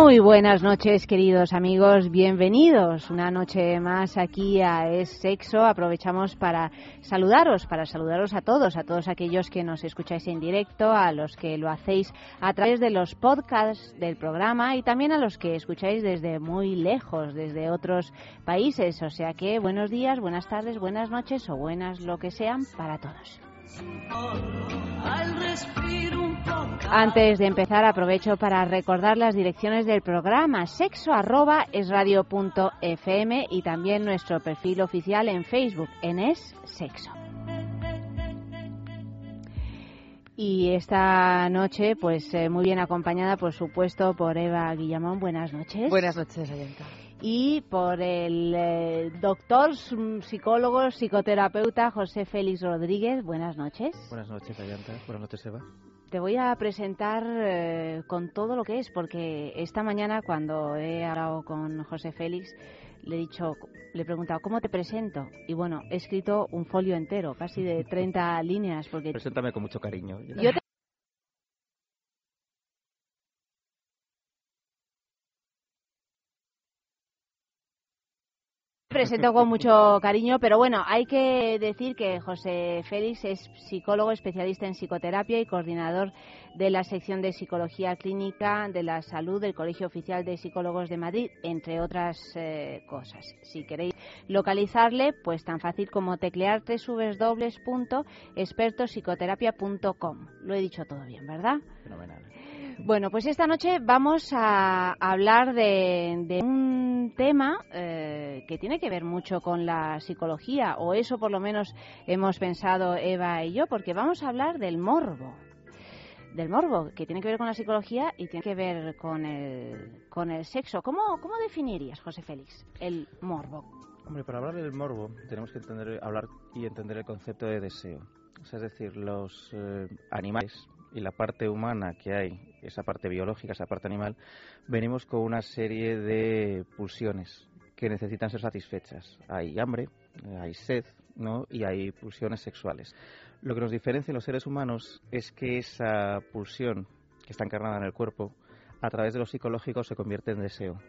Muy buenas noches, queridos amigos. Bienvenidos una noche más aquí a Es Sexo. Aprovechamos para saludaros, para saludaros a todos, a todos aquellos que nos escucháis en directo, a los que lo hacéis a través de los podcasts del programa y también a los que escucháis desde muy lejos, desde otros países. O sea que buenos días, buenas tardes, buenas noches o buenas lo que sean para todos. Antes de empezar, aprovecho para recordar las direcciones del programa sexo arroba es radio punto fm y también nuestro perfil oficial en Facebook en es sexo. Y esta noche, pues eh, muy bien acompañada, por supuesto, por Eva Guillamón. Buenas noches. Buenas noches, Ayanta y por el eh, doctor, psicólogo, psicoterapeuta José Félix Rodríguez. Buenas noches. Buenas noches, Ayanta. Buenas noches, Eva. Te voy a presentar eh, con todo lo que es, porque esta mañana cuando he hablado con José Félix, le he dicho, le he preguntado, ¿cómo te presento? Y bueno, he escrito un folio entero, casi de 30 líneas. porque Preséntame con mucho cariño. Yo presento con mucho cariño, pero bueno, hay que decir que José Félix es psicólogo especialista en psicoterapia y coordinador de la sección de psicología clínica de la salud del Colegio Oficial de Psicólogos de Madrid, entre otras eh, cosas. Si queréis localizarle, pues tan fácil como teclear www.expertopsicoterapia.com. Lo he dicho todo bien, ¿verdad? Bueno, pues esta noche vamos a hablar de, un tema eh, que tiene que ver mucho con la psicología, o eso por lo menos hemos pensado Eva y yo, porque vamos a hablar del morbo. Del morbo, que tiene que ver con la psicología y tiene que ver con el, con el sexo. ¿Cómo, ¿Cómo definirías, José Félix, el morbo? Hombre, para hablar del morbo tenemos que entender, hablar y entender el concepto de deseo. es decir, los eh, animales y la parte humana que hay, esa parte biológica, esa parte animal, venimos con una serie de pulsiones que necesitan ser satisfechas. Hay hambre, hay sed, ¿no? Y hay pulsiones sexuales. Lo que nos diferencia en los seres humanos es que esa pulsión que está encarnada en el cuerpo, a través de lo psicológico se convierte en deseo.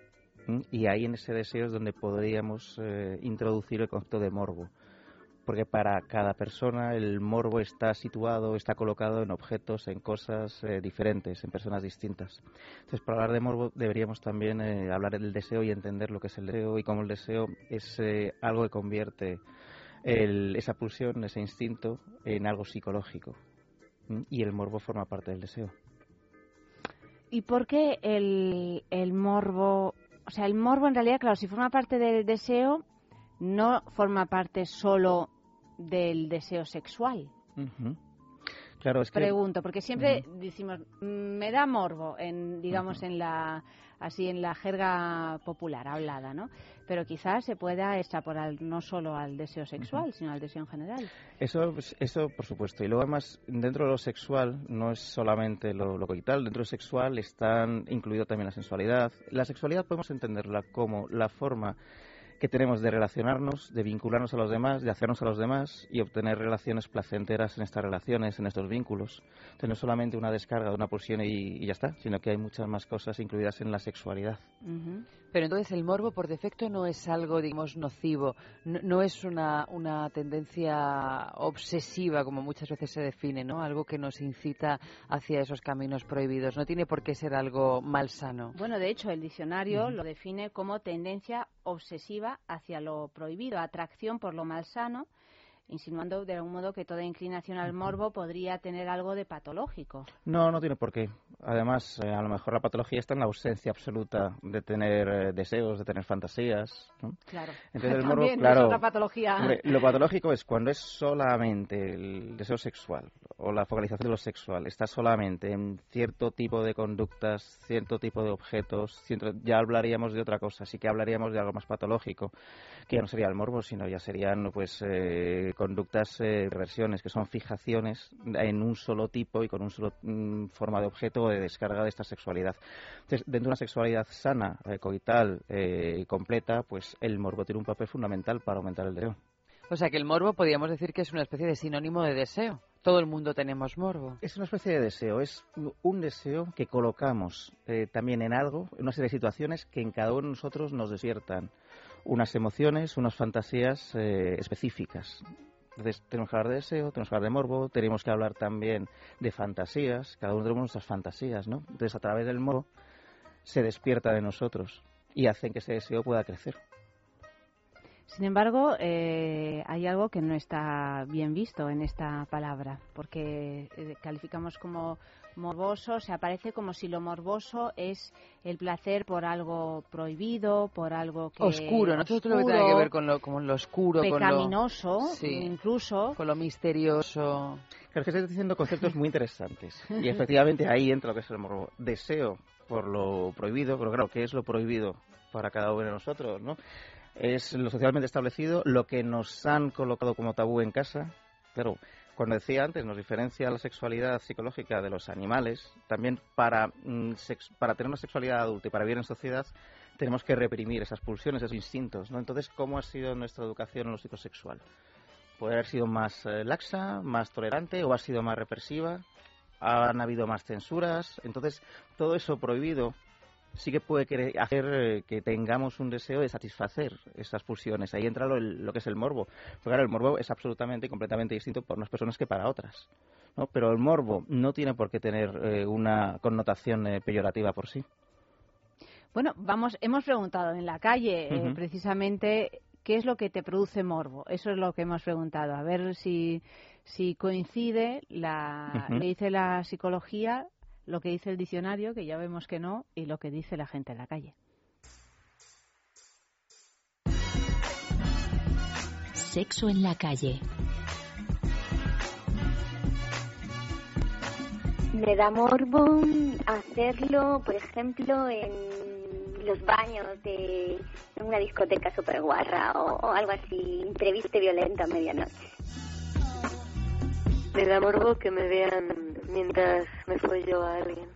Y ahí en ese deseo es donde podríamos eh, introducir el concepto de morbo porque para cada persona el morbo está situado, está colocado en objetos, en cosas eh, diferentes, en personas distintas. Entonces, para hablar de morbo deberíamos también eh, hablar del deseo y entender lo que es el deseo y cómo el deseo es eh, algo que convierte esa pulsión, ese instinto, en algo psicológico. Y el morbo forma parte del deseo. ¿Y por qué el, el morbo, o sea, el morbo en realidad, claro, si forma parte del deseo, no forma parte solo del deseo sexual. Claro, es que... Pregunto, porque siempre decimos, me da morbo, en, digamos, en la así en la jerga popular hablada, ¿no? Pero quizás se pueda extrapolar no solo al deseo sexual, sino al deseo en general. Eso, eso por supuesto. Y luego además, dentro de lo sexual, no es solamente lo, lo coital, dentro de lo sexual están incluido también la sensualidad. La sexualidad podemos entenderla como la forma que tenemos de relacionarnos, de vincularnos a los demás, de hacernos a los demás y obtener relaciones placenteras en estas relaciones, en estos vínculos. Entonces no es solamente una descarga de una pulsión y, ya está, sino que hay muchas más cosas incluidas en la sexualidad. Pero entonces el morbo por defecto no es algo, digamos, nocivo, no, es una, una tendencia obsesiva como muchas veces se define, ¿no? Algo que nos incita hacia esos caminos prohibidos. No tiene por qué ser algo malsano. Bueno, de hecho, el diccionario lo define como tendencia obsesiva hacia lo prohibido, atracción por lo malsano, insinuando de algún modo que toda inclinación al morbo podría tener algo de patológico. No, no tiene por qué. Además, eh, a lo mejor la patología está en la ausencia absoluta de tener eh, deseos, de tener fantasías. Claro. Entonces, el morbo, claro, es otra patología. lo patológico es cuando es solamente el deseo sexual o la focalización de lo sexual, está solamente en cierto tipo de conductas, cierto tipo de objetos, ya hablaríamos de otra cosa, sí que hablaríamos de algo más patológico, que ya no sería el morbo, sino ya serían pues eh, conductas, eh, reversiones, que son fijaciones en un solo tipo y con un solo mm, forma de objeto de descarga de esta sexualidad. Entonces, dentro de una sexualidad sana, eh, coital y completa, pues el morbo tiene un papel fundamental para aumentar el deseo. O sea que el morbo podríamos decir que es una especie de sinónimo de deseo. Todo el mundo tenemos morbo. Es una especie de deseo, es un deseo que colocamos eh, también en algo, en una serie de situaciones que en cada uno de nosotros nos despiertan unas emociones, unas fantasías eh, específicas. Entonces, tenemos que hablar de deseo, tenemos que hablar de morbo, tenemos que hablar también de fantasías, cada uno tenemos nuestras fantasías, ¿no? Entonces, a través del morbo se despierta de nosotros y hacen que ese deseo pueda crecer. Sin embargo, eh, hay algo que no está bien visto en esta palabra, porque eh, calificamos como morboso, se aparece como si lo morboso es el placer por algo prohibido, por algo que oscuro, no todo lo que tiene que ver con lo, con lo oscuro, pecaminoso, con lo, incluso con lo misterioso. Creo que estás diciendo conceptos muy interesantes y efectivamente ahí entra lo que es el morbo. Deseo por lo prohibido, pero claro, ¿qué es lo prohibido para cada uno de nosotros, no? es lo socialmente establecido, lo que nos han colocado como tabú en casa. Pero, cuando decía antes, nos diferencia la sexualidad psicológica de los animales. También para, mm, para tener una sexualidad adulta y para vivir en sociedad, tenemos que reprimir esas pulsiones, esos instintos. ¿no? Entonces, ¿cómo ha sido nuestra educación en lo psicosexual? ¿Puede haber sido más eh, laxa, más tolerante o ha sido más represiva? ¿Han habido más censuras? Entonces, todo eso prohibido sí que puede hacer eh, que tengamos un deseo de satisfacer esas pulsiones. Ahí entra lo, que es el morbo. Porque claro, el morbo es absolutamente y completamente distinto para unas personas que para otras. ¿no? Pero el morbo no tiene por qué tener eh, una connotación eh, peyorativa por sí. Bueno, vamos, hemos preguntado en la calle precisamente qué es lo que te produce morbo. Eso es lo que hemos preguntado. A ver si, si coincide la, le dice la psicología lo que dice el diccionario, que ya vemos que no, y lo que dice la gente en la calle. Sexo en la calle. Me da morbo hacerlo, por ejemplo, en los baños de una discoteca super guarra o, algo así, entrevista violenta a medianoche. Me da morbo que me vean mientras me yo a alguien,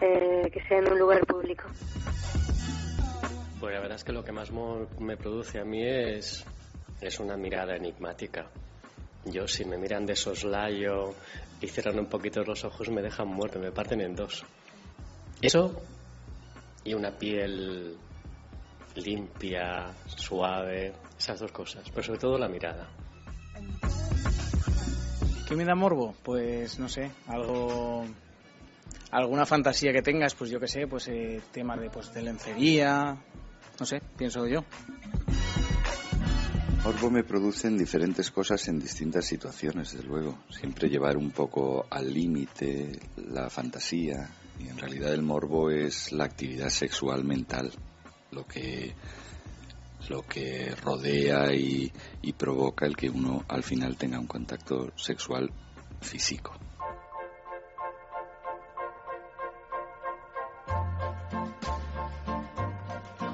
eh, que sea en un lugar público. Pues la verdad es que lo que más me produce a mí es, es una mirada enigmática. Yo, si me miran de soslayo y cierran un poquito los ojos, me dejan muerto, me parten en dos. Eso y una piel limpia, suave, esas dos cosas, pero sobre todo la mirada. ¿Qué me da morbo? Pues no sé, algo alguna fantasía que tengas, pues yo qué sé, pues eh, temas de pues de lencería, no sé, pienso yo. Morbo me producen diferentes cosas en distintas situaciones, desde luego. Siempre llevar un poco al límite la fantasía y en realidad el morbo es la actividad sexual mental, lo que lo que rodea y, provoca el que uno al final tenga un contacto sexual físico.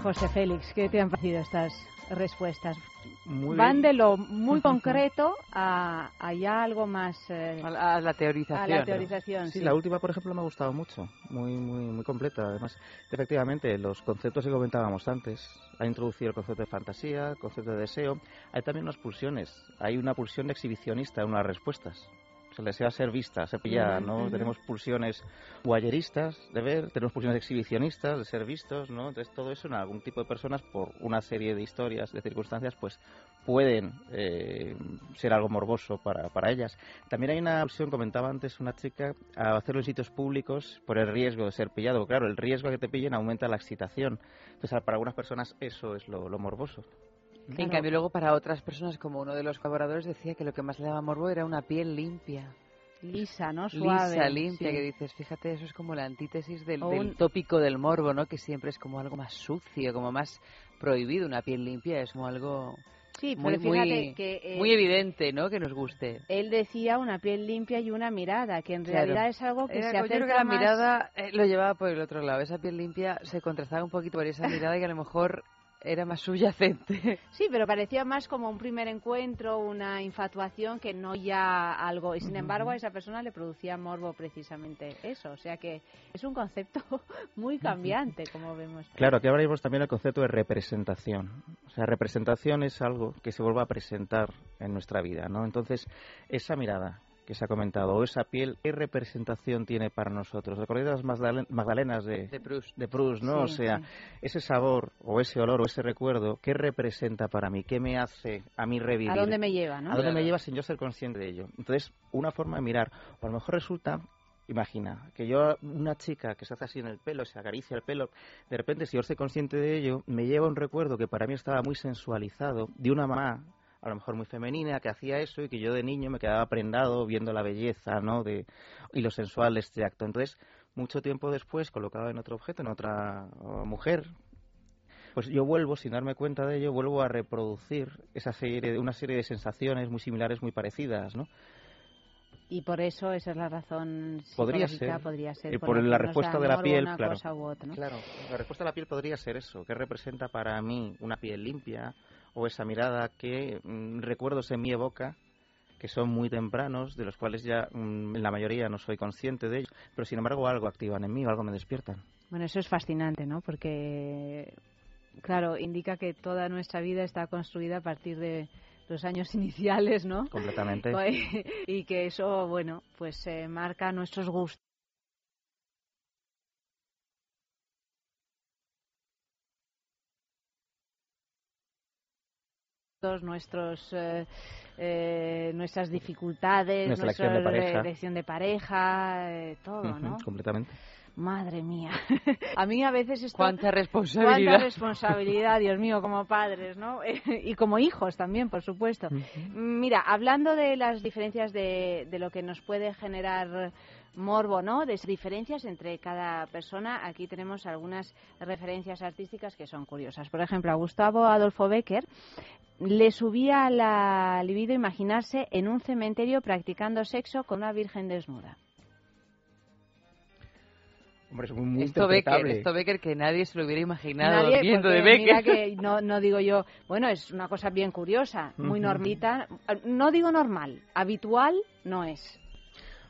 José Félix, ¿qué te han parecido estas respuestas? Van de lo muy concreto a, ya algo más... Eh, a, la teorización. A la teorización, sí, la última, por ejemplo, me ha gustado mucho. Muy, muy, muy completa. Además, efectivamente, los conceptos que comentábamos antes. Ha introducido el concepto de fantasía, el concepto de deseo. Hay también unas pulsiones. Hay una pulsión exhibicionista en unas respuestas se desea ser vista, ser pillada, ¿no? Tenemos pulsiones guayeristas de ver, tenemos pulsiones exhibicionistas de ser vistos, ¿no? Entonces todo eso en algún tipo de personas por una serie de historias, de circunstancias, pues pueden eh, ser algo morboso para, para ellas. También hay una pulsión, comentaba antes una chica, a hacerlo en sitios públicos por el riesgo de ser pillado. Claro, el riesgo de que te pillen aumenta la excitación. Entonces para algunas personas eso es lo morboso. En cambio, luego para otras personas, como uno de los colaboradores decía que lo que más le daba morbo era una piel limpia. Lisa, ¿no? Suave. Lisa, limpia, sí. que dices, fíjate, eso es como la antítesis del, un- tópico del morbo, ¿no? Que siempre es como algo más sucio, como más prohibido. Una piel limpia es como algo Sí, muy, pero fíjate muy, que eh, muy evidente, ¿no? Que nos guste. él decía una piel limpia y una mirada, que en Claro. realidad es algo que Era se como- yo creo acerca que la más- mirada eh, lo llevaba por el otro lado. Esa piel limpia se contrastaba un poquito por esa mirada que a lo mejor era más subyacente. Sí, pero parecía más como un primer encuentro, una infatuación que no ya algo. Y sin embargo a esa persona le producía morbo precisamente eso. O sea que es un concepto muy cambiante, como vemos. Claro, aquí hablaremos también del concepto de representación. O sea, representación es algo que se vuelve a presentar en nuestra vida, ¿no? Entonces, esa mirada que se ha comentado, o esa piel, ¿qué representación tiene para nosotros? ¿Recordáis las Magdalen- Magdalenas de, De Proust. de Proust, ¿no? o sea, sí. ese sabor o ese olor o ese recuerdo, ¿qué representa para mí? ¿Qué me hace a mí revivir? ¿A dónde me lleva, no? ¿A dónde me lleva sin yo ser consciente de ello? Entonces, una forma de mirar, o a lo mejor resulta, imagina, que yo, una chica que se hace así en el pelo, se acaricia el pelo, de repente, si yo soy consciente de ello, me lleva un recuerdo que para mí estaba muy sensualizado, de una mamá, a lo mejor muy femenina, que hacía eso y que yo de niño me quedaba prendado viendo la belleza, ¿no? De, y lo sensual de este acto. Entonces, mucho tiempo después, colocado en otro objeto, en otra mujer, pues yo vuelvo, sin darme cuenta de ello, vuelvo a reproducir esa serie, una serie de sensaciones muy similares, muy parecidas, ¿no? Y por eso esa es la razón Podría psicológica, ser. podría ser Y por, la respuesta de la piel, claro. Claro, la respuesta de la piel podría ser eso. ¿Qué representa para mí una piel limpia o esa mirada que mm, recuerdos en mi evoca que son muy tempranos, de los cuales ya mm, la mayoría no soy consciente de ellos, pero sin embargo algo activan en mí, algo me despiertan. Bueno, eso es fascinante, ¿no? Porque, claro, indica que toda nuestra vida está construida a partir de los años iniciales, ¿no? Completamente. y que eso, bueno, pues eh, marca nuestros gustos. Nuestros eh, eh, nuestras dificultades, Nuestra nuestra elección de pareja. elección de pareja, eh, todo, ¿no? Completamente. Madre mía. a mí a veces esto... Cuánta Cuánta responsabilidad. responsabilidad, Dios mío, como padres, ¿no? y como hijos también, por supuesto. Mira, hablando de las diferencias de, de lo que nos puede generar morbo, ¿no? De diferencias entre cada persona, aquí tenemos algunas referencias artísticas que son curiosas. Por ejemplo, a Gustavo Adolfo Becker le subía la libido imaginarse en un cementerio practicando sexo con una virgen desnuda. Hombre, es muy, muy Esto Becker, esto Becker que nadie se lo hubiera imaginado Nadie, viendo de Becker. Mira que no, no digo yo, bueno, es una cosa bien curiosa, muy Ujú. normita. No digo normal, habitual no es.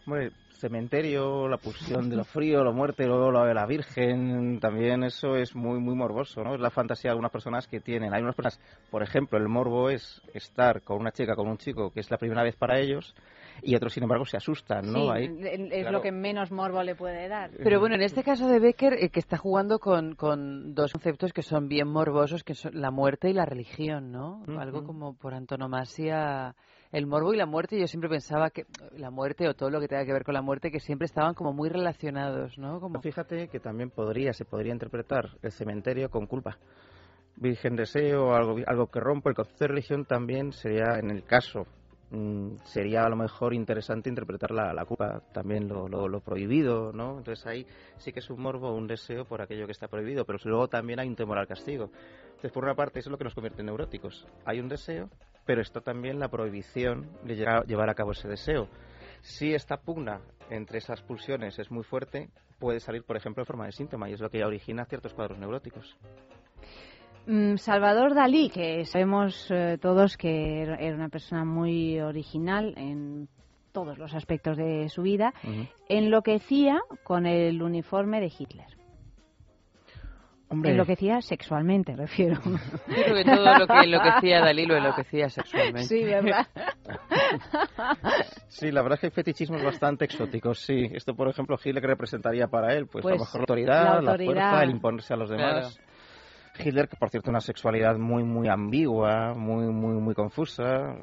Hombre, cementerio, la pulsión de lo frío, lo muerte, luego lo de la Virgen, también eso es muy muy morboso, ¿no? Es la fantasía de algunas personas que tienen. Hay unas personas, por ejemplo, el morbo es estar con una chica, con un chico que es la primera vez para ellos, y otros, sin embargo, se asustan, ¿no? Sí, Ahí, es claro. lo que menos morbo le puede dar. Pero bueno, en este caso de Becker, eh, que está jugando con, con dos conceptos que son bien morbosos, que son la muerte y la religión, ¿no? Algo como por antonomasia el morbo y la muerte. Yo siempre pensaba que la muerte o todo lo que tenga que ver con la muerte, que siempre estaban como muy relacionados, ¿no? Como Fíjate que también podría, se podría interpretar el cementerio con culpa. Virgen deseo, algo, algo que rompe. El concepto de religión también sería, en el caso, mm, sería a lo mejor interesante interpretar la, la culpa, también lo, lo, lo prohibido, ¿no? Entonces ahí sí que es un morbo, un deseo por aquello que está prohibido, pero luego también hay un temor al castigo. Entonces, por una parte, eso es lo que nos convierte en neuróticos. Hay un deseo, pero está también la prohibición de llevar a cabo ese deseo. Si esta pugna entre esas pulsiones es muy fuerte, puede salir, por ejemplo, en forma de síntoma, y es lo que ya origina ciertos cuadros neuróticos. Mm, Salvador Dalí, que sabemos eh, todos que era una persona muy original en todos los aspectos de su vida, enloquecía con el uniforme de Hitler. Hombre, Enloquecía sexualmente, refiero. Yo creo que todo lo que enloquecía Dalí lo enloquecía sexualmente. Sí, ¿verdad? Sí, la verdad es que hay fetichismos bastante exóticos, sí. Esto, por ejemplo, Hitler, ¿qué representaría para él? Pues, a Pues, lo mejor la autoridad, la fuerza, el imponerse a los demás. Hitler, que por cierto, una sexualidad muy, muy ambigua, muy, muy, muy confusa.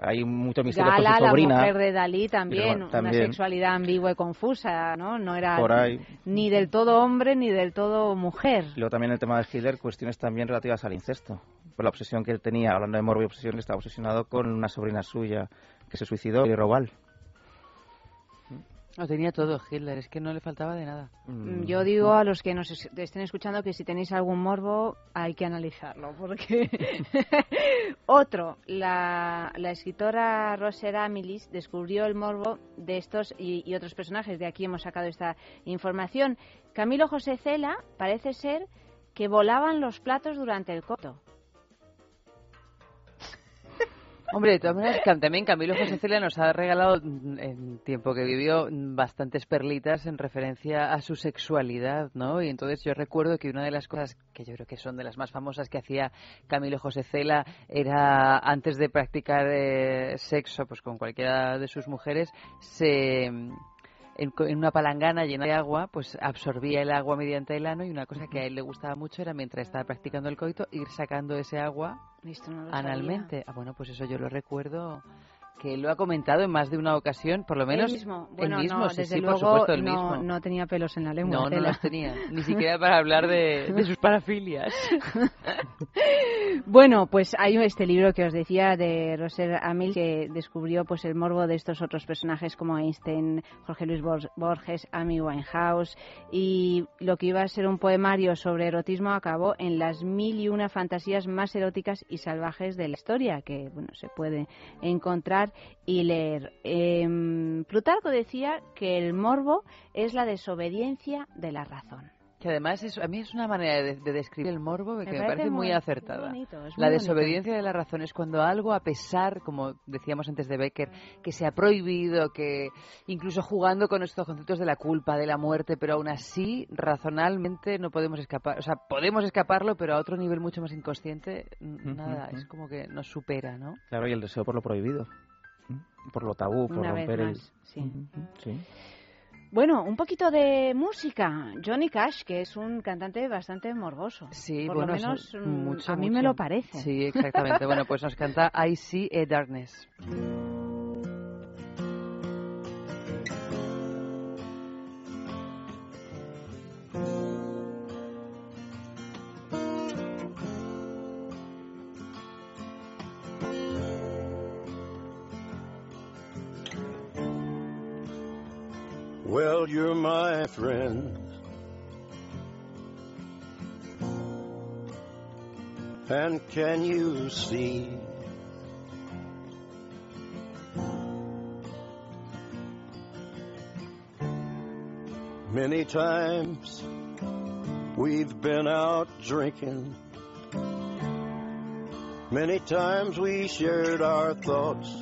Hay mucho misterio Gala, con su la sobrina. mujer de Dalí, también, una sexualidad ambigua y confusa, ¿no? No era ni del todo hombre ni del todo mujer. Luego también el tema de Hitler, cuestiones también relativas al incesto. por la obsesión que él tenía, hablando de morbo y obsesión, estaba obsesionado con una sobrina suya que se suicidó, y Robal. Lo tenía todo Hitler, es que no le faltaba de nada. Mm, yo digo a los que nos estén escuchando que si tenéis algún morbo hay que analizarlo, porque otro, la, la, escritora Rosera Milis descubrió el morbo de estos y, y, otros personajes, de aquí hemos sacado esta información. Camilo José Cela parece ser que volaban los platos durante el coto. Hombre, de todas maneras, también Camilo José Celia nos ha regalado, mm, en tiempo que vivió, mm, bastantes perlitas en referencia a su sexualidad, ¿no? Y entonces yo recuerdo que una de las cosas que yo creo que son de las más famosas que hacía Camilo José Cela era, antes de practicar eh, sexo pues con cualquiera de sus mujeres, se en, una palangana llena de agua, pues absorbía el agua mediante el ano y una cosa que a él le gustaba mucho era mientras estaba practicando el coito ir sacando ese agua analmente. Ah, bueno, pues eso yo lo recuerdo que lo ha comentado en más de una ocasión, por lo menos. El mismo, bueno, mismo, no, sí, desde por supuesto, el no, mismo. No tenía pelos en la lengua. No, no los tenía, ni siquiera para hablar de, de sus parafilias. bueno, pues hay este libro que os decía de Roser Amil que descubrió pues el morbo de estos otros personajes como Einstein, Jorge Luis Borges, Amy Winehouse y lo que iba a ser un poemario sobre erotismo acabó en las mil y una fantasías más eróticas y salvajes de la historia que bueno se puede encontrar y leer. Eh, Plutarco decía que el morbo es la desobediencia de la razón. Que además es, a mí es una manera de, de describir el morbo que me, parece, parece muy, muy acertada. Muy bonito, es la muy desobediencia de la razón es cuando algo, a pesar, como decíamos antes de Becker, que se ha prohibido, que incluso jugando con estos conceptos de la culpa, de la muerte, pero aún así, razonalmente no podemos escapar. O sea, podemos escaparlo, pero a otro nivel mucho más inconsciente, nada, es como que nos supera, ¿no? Claro, y el deseo por lo prohibido por lo tabú, por Una romper vez el... más, sí. Sí. Bueno, un poquito de música. Johnny Cash, que es un cantante bastante morboso. Sí, Por bueno, lo menos mm, mucho, a mí mucho. me lo parece. Sí, exactamente. bueno, pues nos canta I See a Darkness. you're my friend. And can you see? Many times we've been out drinking. Many times we shared our thoughts.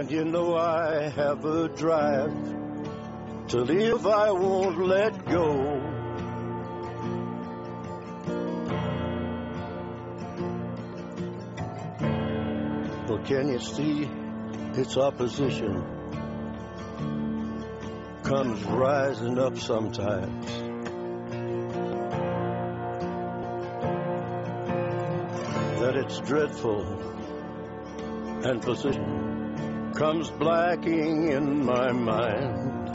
And you know I have a drive to live I won't let go. But can you see its opposition comes rising up sometimes? That it's dreadful and position comes blacking in my mind.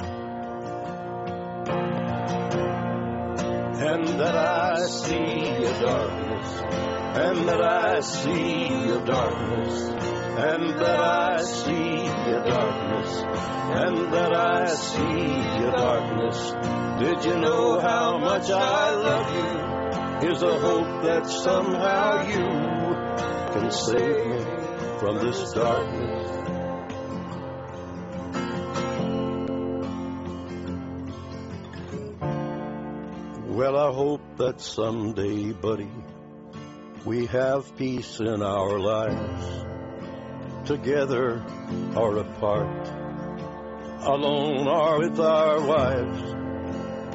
And that I see a darkness, and that I see a darkness, and that I see a darkness, and that I see a darkness. Did you know how much I love you? Here's a hope that somehow you can save me from this darkness. Hope that someday, buddy, we have peace in our lives, together or apart. alone or with our wives.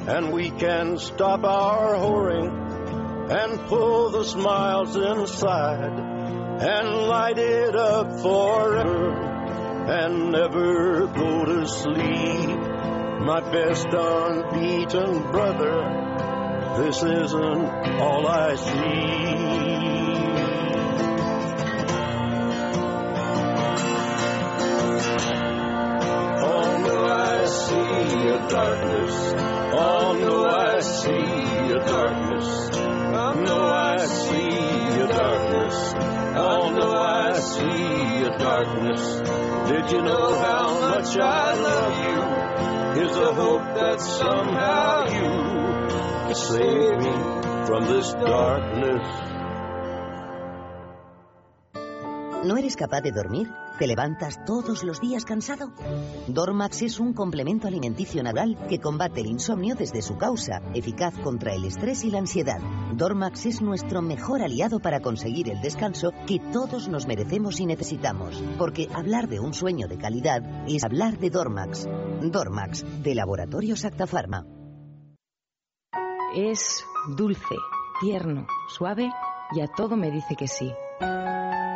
And we can stop our whoring and pull the smiles inside and light it up forever and never go to sleep. My best unbeaten brother, this isn't all I see. Oh no, I see a darkness. Oh no, I see a darkness. Oh no, I see a darkness. Oh no, I see a darkness. Did you know how much I love you? Here's a hope that somehow you can save me from this darkness. ¿No eres capaz de dormir? ¿Te levantas todos los días cansado? Dormax es un complemento alimenticio natural que combate el insomnio desde su causa, eficaz contra el estrés y la ansiedad. Dormax es nuestro mejor aliado para conseguir el descanso que todos nos merecemos y necesitamos, porque hablar de un sueño de calidad es hablar de Dormax. Dormax, de Laboratorios Acta Pharma. Es dulce, tierno, suave y a todo me dice que sí.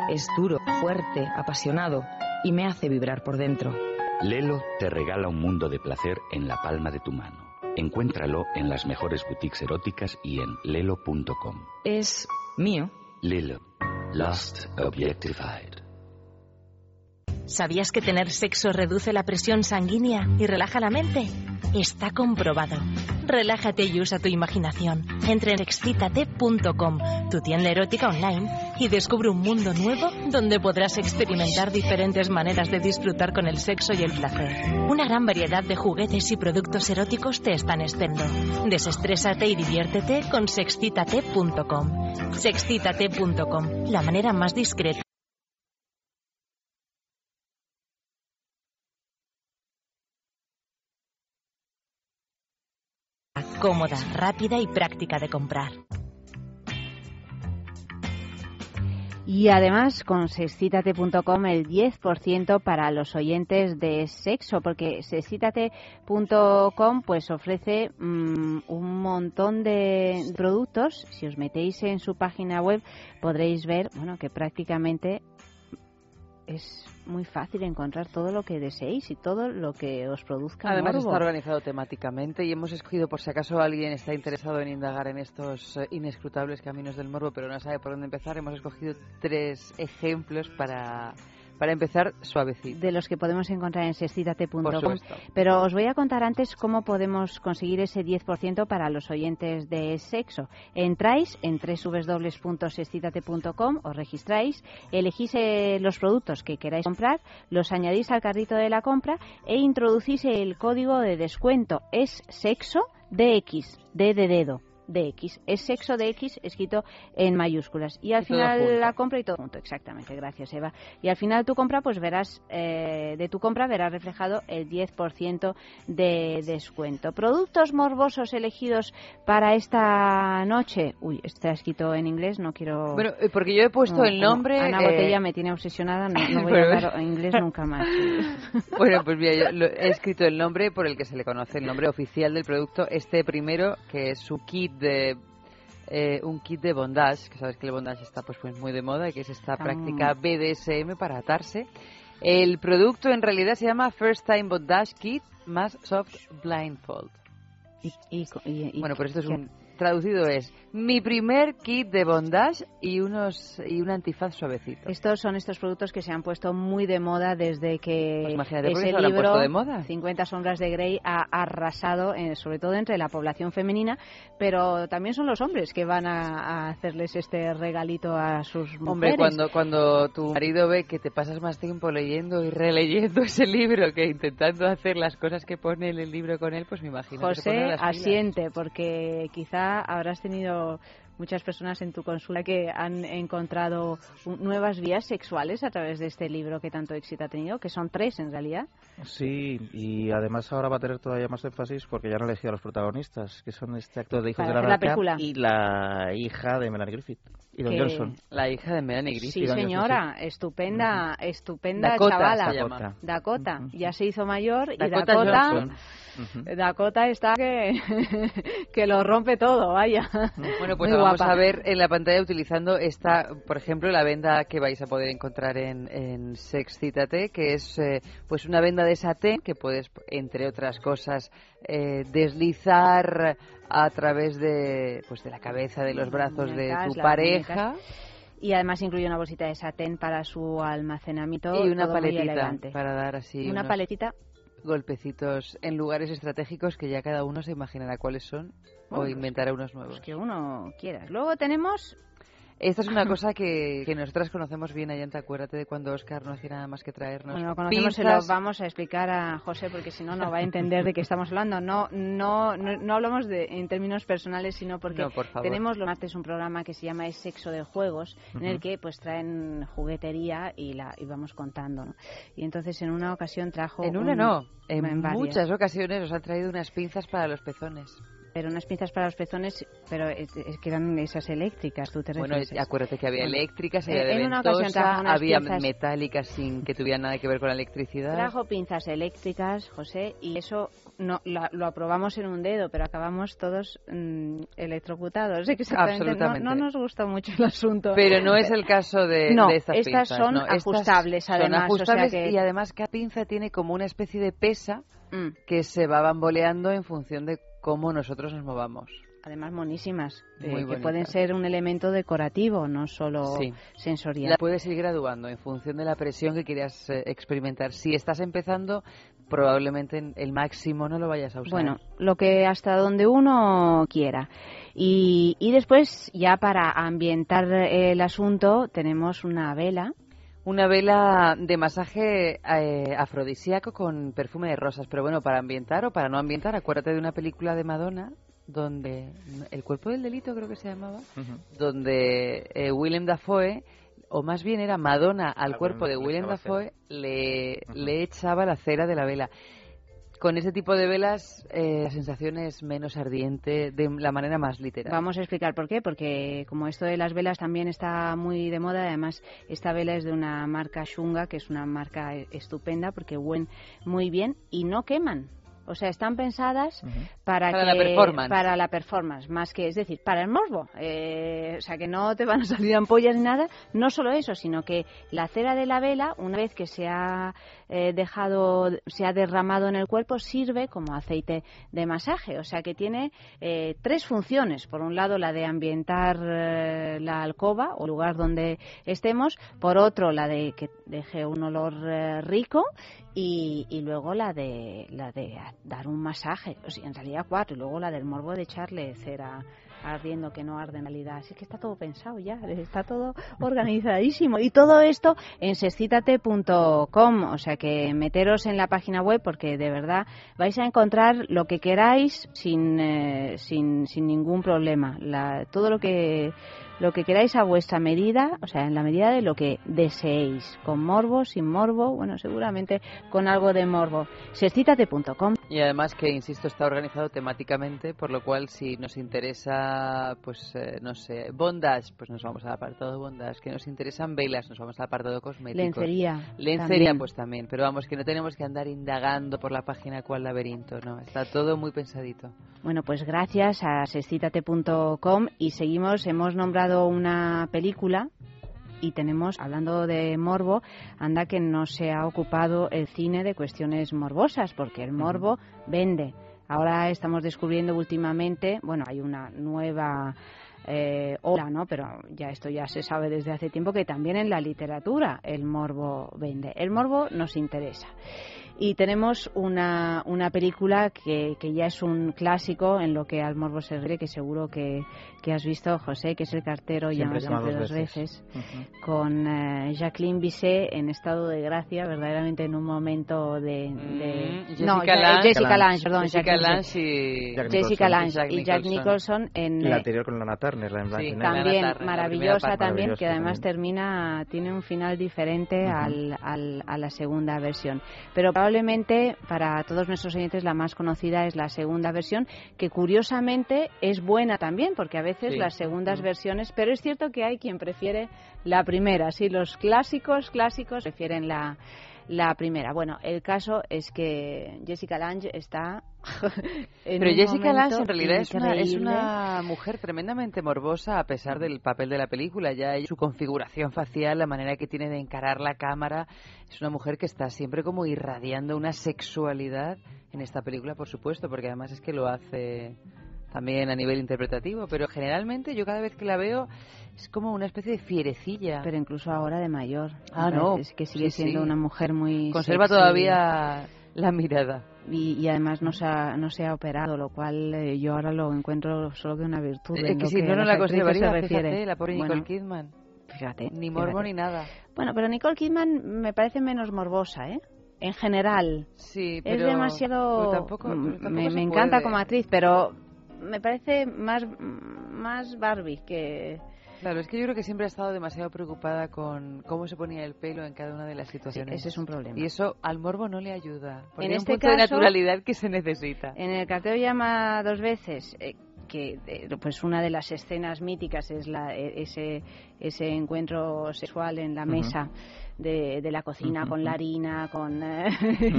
Es duro, fuerte, apasionado y me hace vibrar por dentro. Lelo te regala un mundo de placer en la palma de tu mano. Encuéntralo en las mejores boutiques eróticas y en lelo.com. Es mío. Lelo. Lost Objectified. ¿Sabías que tener sexo reduce la presión sanguínea y relaja la mente? Está comprobado. Relájate y usa tu imaginación. Entra en excítate.com, tu tienda erótica online, y descubre un mundo nuevo donde podrás experimentar diferentes maneras de disfrutar con el sexo y el placer. Una gran variedad de juguetes y productos eróticos te están esperando. Desestrésate y diviértete con sexcitate.com. Sexcitate.com, la manera más discreta cómoda, rápida y práctica de comprar. Y además con sexcitate.com el 10% para los oyentes de sexo, porque sexcitate.com pues ofrece mm, un montón de productos. Si os metéis en su página web podréis ver, bueno, que prácticamente es muy fácil encontrar todo lo que deseéis y todo lo que os produzca Además morbo. está organizado temáticamente y hemos escogido, por si acaso alguien está interesado en indagar en estos eh, inescrutables caminos del morbo, pero no sabe por dónde empezar, hemos escogido tres ejemplos para, para empezar suavecito. de los que podemos encontrar en sexcitate.com. Pero os voy a contar antes cómo podemos conseguir ese 10% para los oyentes de sexo. Entráis en www.sexcitate.com, os registráis, elegís eh, los productos que queráis comprar, los añadís al carrito de la compra e introducís el código de descuento. Es sexo DX, D de dedo. DX, es sexo DX escrito en mayúsculas y al Y final la compra y todo junto, exactamente, gracias Eva. Y al final tu compra, pues verás, eh, de tu compra verás reflejado el 10% de descuento. Productos morbosos elegidos para esta noche. Uy, está escrito en inglés, no quiero... Bueno, eh, porque yo he puesto No, el nombre... Ana eh, Botella me tiene obsesionada, no, no voy a hablar inglés nunca más. Bueno, pues mira, yo lo- he escrito el nombre por el que se le conoce, el nombre oficial del producto, este primero, que es su kit de... eh, un kit de bondage, que sabes que el bondage está pues, pues muy de moda y que es esta práctica BDSM para atarse. El producto en realidad se llama First Time Bondage Kit más Soft Blindfold. Y, y- y- bueno, pero esto es un traducido es mi primer kit de bondage y unos y un antifaz suavecito. Estos son estos productos que se han puesto muy de moda desde que Pues imagínate, ¿por qué ese libro de moda? 50 sombras de Grey ha arrasado, eh, sobre todo entre la población femenina, pero también son los hombres que van a, a hacerles este regalito a sus mujeres. Hombre, cuando, cuando tu marido ve que te pasas más tiempo leyendo y releyendo ese libro que intentando hacer las cosas que pone en el libro con él, pues me imagino que se pone José las asiente porque quizá habrás tenido muchas personas en tu consulta que han encontrado nuevas vías sexuales a través de este libro que tanto éxito ha tenido, que son tres en realidad. Sí, y además ahora va a tener todavía más énfasis porque ya han elegido a los protagonistas, que son este actor de Hijos de la, la y la hija de Melanie Griffith. Y Don Johnson. La hija de Melanie Griffith. Sí, señora, estupenda, estupenda Dakota chavala. Dakota. Dakota. Ya se hizo mayor y Dakota Dakota, está que, que lo rompe todo, vaya. Bueno, pues Muy lo vamos guapa. a ver en la pantalla utilizando esta, por ejemplo, la venda que vais a poder encontrar en, en Sexcítate, que es eh, pues una venda de satén que puedes, entre otras cosas, eh, deslizar a través de pues de la cabeza, de los brazos de tu pareja. muñecas. Y además incluye una bolsita de satén para su almacenamiento. Y una paletita para dar así Una unos paletita. Golpecitos en lugares estratégicos que ya cada uno se imaginará cuáles son o Bueno, pues inventará unos nuevos. que uno quiera. Luego tenemos Esta es una cosa que, que nosotras conocemos bien, Ayanta. Acuérdate de cuando Oscar no hacía nada más que traernos Bueno, conocemos, se lo vamos a explicar a José porque si no, no va a entender de qué estamos hablando. No, no, no, no hablamos de, en términos personales, sino porque No, por tenemos los martes un programa que se llama Es Sexo de Juegos, en el que pues traen juguetería y la y vamos contando. ¿no? Y entonces en una ocasión trajo. En una un- no, en, varias. muchas ocasiones os han traído unas pinzas para los pezones. Pero unas pinzas para los pezones, pero es, es que eran esas eléctricas, tú te Bueno, refieres. acuérdate que había eléctricas, eh, había de en una ocasión ventosa, unas había pinzas- metálicas sin que tuvieran nada que ver con la electricidad. Trajo pinzas eléctricas, José, y eso no, la- lo aprobamos en un dedo, pero acabamos todos mm, electrocutados. Exactamente. No, Absolutamente. no nos gustó mucho el asunto. Pero no es el caso de, No, de estas, estas pinzas, son no, estas ajustables, son además, o sea ajustables que- y además cada pinza tiene como una especie de pesa Mm. que se va bamboleando en función de cómo nosotros nos movamos. Además, monísimas, eh, que pueden ser un elemento decorativo, no solo Sí. sensorial. La puedes ir graduando en función de la presión que quieras eh, experimentar. Si estás empezando, probablemente en el máximo no lo vayas a usar. Bueno, lo que hasta donde uno quiera. Y, y después, ya para ambientar el asunto, tenemos una vela. Una vela de masaje eh, afrodisíaco con perfume de rosas. Pero bueno, para ambientar o para no ambientar, acuérdate de una película de Madonna donde El cuerpo del delito creo que se llamaba, donde eh, Willem Dafoe, o más bien era Madonna al Ah, cuerpo de Willem Dafoe, le, le echaba la cera de la vela. Con ese tipo de velas eh, la sensación es menos ardiente, de la manera más literal. Vamos a explicar por qué, porque como esto de las velas también está muy de moda, además esta vela es de una marca Shunga, que es una marca estupenda porque huelen muy bien y no queman. O sea, están pensadas para, Para la que- performance. para la performance, más que, es decir, para el morbo. Eh, o sea, que no te van a salir ampollas ni nada. No solo eso, sino que la cera de la vela, una vez que se ha eh, dejado, se ha derramado en el cuerpo, sirve como aceite de masaje. O sea, que tiene eh, tres funciones. Por un lado, la de ambientar eh, la alcoba o lugar donde estemos. Por otro, la de que deje un olor eh, rico. Y, y luego la de la de dar un masaje, o sea, en realidad cuatro, y luego la del morbo de echarle cera ardiendo que no arde en realidad. Así que está todo pensado ya, está todo organizadísimo. Y todo esto en sexcitate.com, o sea que meteros en la página web porque de verdad vais a encontrar lo que queráis sin, eh, sin, sin ningún problema. La- todo lo que lo que queráis a vuestra medida, o sea, en la medida de lo que deseéis, con morbo, sin morbo, bueno, seguramente con algo de morbo. Sexcitate.com. Y además que, insisto, está organizado temáticamente, por lo cual si nos interesa, pues, eh, no sé, bondage, pues nos vamos al apartado de bondage. Que nos interesan velas, nos vamos al apartado de cosméticos. Lencería, Lencería, también. pues también. Pero vamos, que no tenemos que andar indagando por la página cual laberinto, ¿no? Está todo muy pensadito. Bueno, pues gracias a sexcitate.com y seguimos, hemos nombrado una película y tenemos, hablando de morbo, anda que no se ha ocupado el cine de cuestiones morbosas, porque el morbo vende. Ahora estamos descubriendo últimamente, bueno, hay una nueva eh, ola, ¿no? Pero ya esto ya se sabe desde hace tiempo que también en la literatura el morbo vende. El morbo nos interesa. Y tenemos una, una película que, que ya es un clásico en lo que al morbo se refiere, que seguro que, que has visto, José, que es El cartero Siempre llama llama siempre dos dos veces. veces, con eh, Jacqueline Bisset en estado de gracia, verdaderamente en un momento de... de- Mm, no, Jessica Ja- Lange. Jessica Lange, perdón. Jessica Lange y- Jack Jessica Nicholson. Lange Jack y Jack Nicholson. En... Y la eh, anterior con Lana Turner, la en blanco Sí, también Turner, la maravillosa también que además también. termina tiene un final diferente al, al- a la segunda versión pero probablemente para todos nuestros oyentes la más conocida es la segunda versión que curiosamente es buena también porque a veces Sí. las segundas versiones pero es cierto que hay quien prefiere la primera sí los clásicos clásicos prefieren la la primera. Bueno, el caso es que Jessica Lange está en Pero Jessica Lange en realidad es una, es una mujer tremendamente morbosa a pesar del papel de la película. Ya ella- su configuración facial, la manera que tiene de encarar la cámara, es una mujer que está siempre como irradiando una sexualidad en esta película, por supuesto, porque además es que lo hace también a nivel interpretativo. Pero generalmente yo cada vez que la veo es como una especie de fierecilla. Pero incluso ahora de mayor. Ah, no. parece Que sigue Sí, siendo sí. una mujer muy. Conserva sexy. todavía la mirada. Y, y además no se, ha, no se ha operado, lo cual eh, yo ahora lo encuentro solo que una virtud. Es en que si no, no la conservaría, se refiere. fíjate, la pobre Bueno, Nicole Kidman. Fíjate. Ni morbo fíjate. ni nada. Bueno, pero Nicole Kidman me parece menos morbosa, ¿eh? En general. Sí, es pero- demasiado. pero tampoco- pero tampoco me, me encanta como actriz, pero me parece más, más Barbie que. Claro, es que yo creo que siempre ha estado demasiado preocupada con cómo se ponía el pelo en cada una de las situaciones. ese es un problema. Y eso al morbo no le ayuda. Porque En hay este un punto de caso- naturalidad que se necesita. En el cartero llama dos veces, eh, que eh, pues una de las escenas míticas es la, eh, ese, ese encuentro sexual en la mesa de, de la cocina con la harina, con... eh,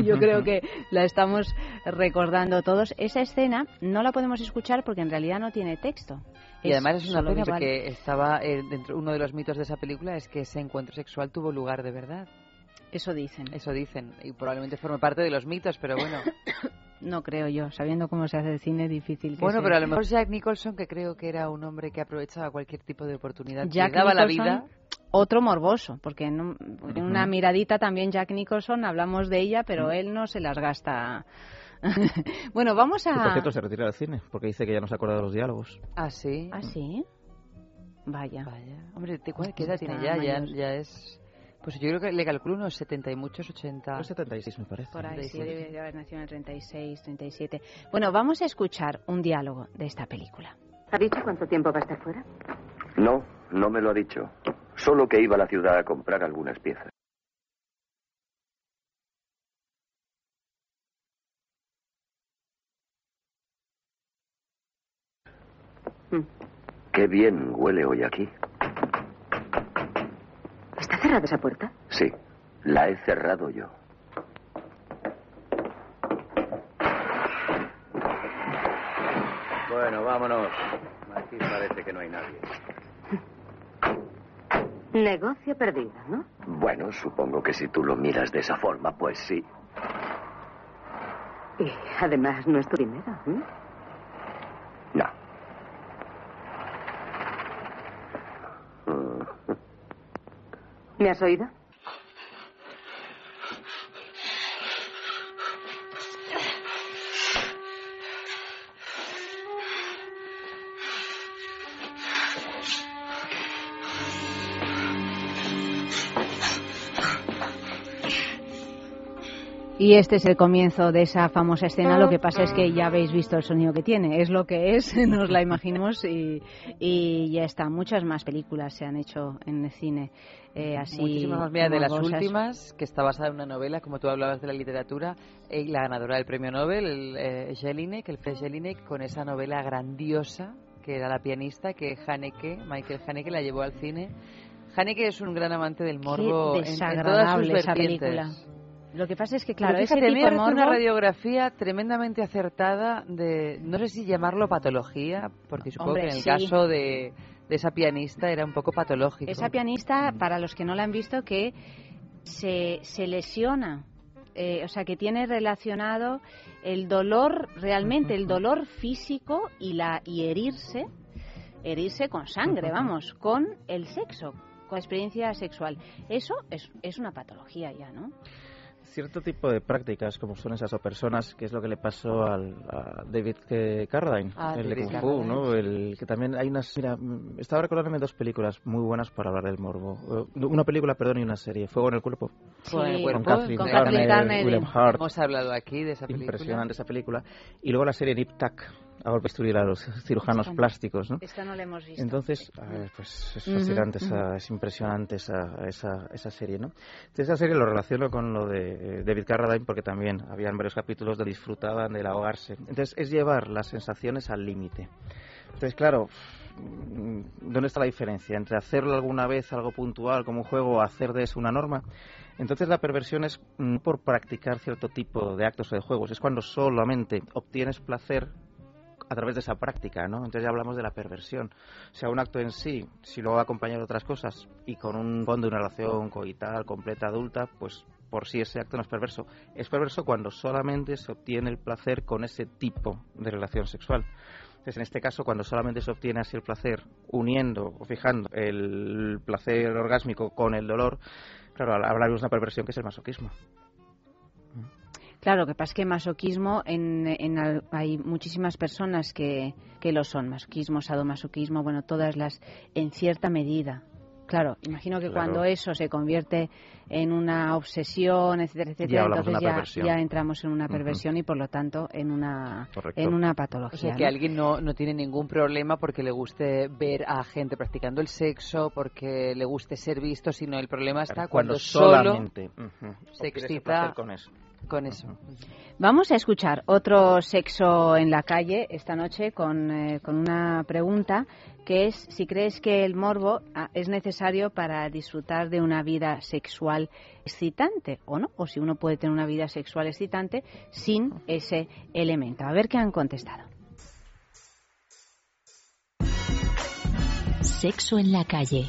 yo creo que la estamos recordando todos. Esa escena no la podemos escuchar porque en realidad no tiene texto. Y además es una pena porque estaba eh, dentro uno de los mitos de esa película es que ese encuentro sexual tuvo lugar de verdad. Eso dicen. Eso dicen. Y probablemente forme parte de los mitos, pero bueno. No creo yo, sabiendo cómo se hace el cine, difícil que Bueno, se- pero a lo mejor Jack Nicholson, que creo que era un hombre que aprovechaba cualquier tipo de oportunidad, Jack que daba la Nicholson, vida. Otro morboso, porque en, un- en una Ujú. miradita también Jack Nicholson, hablamos de ella, pero él no se las gasta. bueno, vamos Que, por a... cierto, se retira del cine porque dice que ya no se acuerda de los diálogos. Ah, sí. ¿Ah, sí? Vaya. Vaya. Hombre, ¿te- ¿cuál- ¿qué edad tiene ya? ya? Ya es... Pues yo creo que le calculo unos 70 y muchos 80. Los 76 me parece. Por ahí, sí, 76. debe de haber nacido en el 36, 37. Bueno, vamos a escuchar un diálogo de esta película. ¿Ha dicho cuánto tiempo va a estar fuera? No, no me lo ha dicho. Solo que iba a la ciudad a comprar algunas piezas. Qué bien huele hoy aquí. ¿Está cerrada esa puerta? Sí, la he cerrado yo. Bueno, vámonos. Aquí parece que no hay nadie. Negocio perdido, ¿no? Bueno, supongo que si tú lo miras de esa forma, pues sí. Y además no es tu dinero. ¿eh? ¿Me has oído? Y este es el comienzo de esa famosa escena. Lo que pasa es que ya habéis visto el sonido que tiene. Es lo que es, nos la imaginamos y, y ya está. Muchas más películas se han hecho en el cine. eh, así Muchísimas más. Mira, de las últimas, que está basada en una novela, como tú hablabas de la literatura, eh, la ganadora del premio Nobel, el eh, Jelinek, el Fred Jelinek, con esa novela grandiosa que era La pianista, que Haneke, Michael Haneke, la llevó al cine. Haneke es un gran amante del morbo Qué en- en, todas sus esa película. Lo que pasa es que, Claro, de parece una morbo- radiografía tremendamente acertada de, no sé si llamarlo patología, porque supongo Hombre, que en el sí. caso de, de esa pianista era un poco patológico. Esa pianista, para los que no la han visto, que se, se lesiona. eh, o sea, que tiene relacionado el dolor, realmente el dolor físico y, la, y herirse, herirse con sangre, vamos, con el sexo, con la experiencia sexual. Eso es, es una patología ya, ¿no? Cierto tipo de prácticas, como son esas o personas, que es lo que le pasó al, a David Carradine, Ah, el de David Kung Fu. ¿no? El que también hay unas... Mira, mm, estaba recordándome dos películas muy buenas para hablar del morbo. Eh, Una película, perdón, y una serie. Fuego en el cuerpo. El Sí, cuerpo, Con Kathleen con Turner, Kathleen Turner. William Hart. Hemos hablado aquí de esa película. Impresionante esa película. Y luego la serie Nip Tuck, a golpe estudiar a los cirujanos Esta plásticos, ¿no? Esta no la hemos visto. Entonces, ver, pues es Ujú, fascinante, esa, es impresionante esa, esa, esa serie, ¿no? Entonces, esa serie lo relaciono con lo de eh, David Carradine porque también habían varios capítulos donde disfrutaban del ahogarse. Entonces, es llevar las sensaciones al límite. Entonces, claro, mm, ¿dónde está la diferencia entre hacerlo alguna vez, algo puntual como un juego, o hacer de eso una norma? Entonces la perversión es mm, por practicar cierto tipo de actos o de juegos, es cuando solamente obtienes placer a través de esa práctica, ¿no? Entonces ya hablamos de la perversión. O sea, un acto en sí, si luego va acompañado de otras cosas y con un fondo una relación coital, completa, adulta, pues por sí ese acto no es perverso. Es perverso cuando solamente se obtiene el placer con ese tipo de relación sexual. Entonces, en este caso, cuando solamente se obtiene así el placer uniendo o fijando el placer orgásmico con el dolor, claro, hablaremos de una perversión que es el masoquismo. Claro, lo que pasa es que masoquismo, en, en al- hay muchísimas personas que, que lo son. Masoquismo, sadomasoquismo, bueno, todas las, en cierta medida. Claro, imagino que Claro. cuando eso se convierte en una obsesión, etcétera, etcétera, entonces ya, ya entramos en una perversión y por lo tanto en una, Correcto. en una O patología. sea, que ¿no? alguien no, no tiene ningún problema porque le guste ver a gente practicando el sexo, porque le guste ser visto, sino el problema está cuando, solo solamente se excita con eso. Con eso. Vamos a escuchar otro sexo en la calle esta noche con, eh, con una pregunta que es si crees que el morbo ah, es necesario para disfrutar de una vida sexual excitante o no, o si uno puede tener una vida sexual excitante sin ese elemento. A ver qué han contestado. Sexo en la calle.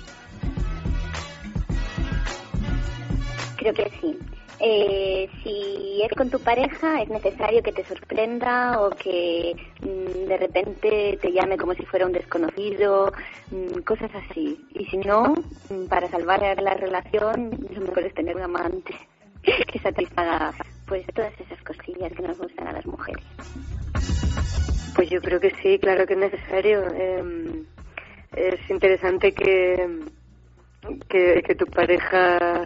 Creo que sí. Eh, si es con tu pareja, es necesario que te sorprenda o que mm, de repente te llame como si fuera un desconocido, mm, cosas así. Y si no, mm, para salvar la relación, lo mejor es tener un amante que satisfaga pues todas esas cosillas que nos gustan a las mujeres. Pues yo creo que sí, claro que es necesario. Eh, es interesante que, que, que tu pareja,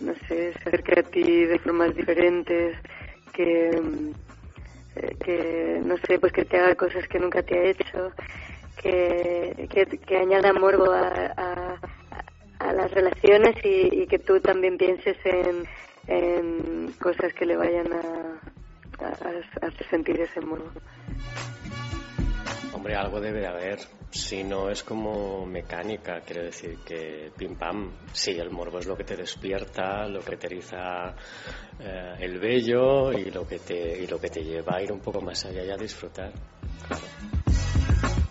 no sé, se acerque a ti de formas diferentes, que, eh, que no sé, pues que te haga cosas que nunca te ha hecho, que, que, añada morbo a, a, las relaciones y, que tú también pienses en, en cosas que le vayan a, a, a sentir ese morbo. Hombre, algo debe de haber. Si no es como mecánica, quiere decir que pim pam, sí, el morbo es lo que te despierta, lo que te eriza eh, el vello y lo que te y lo que te lleva a ir un poco más allá y a disfrutar.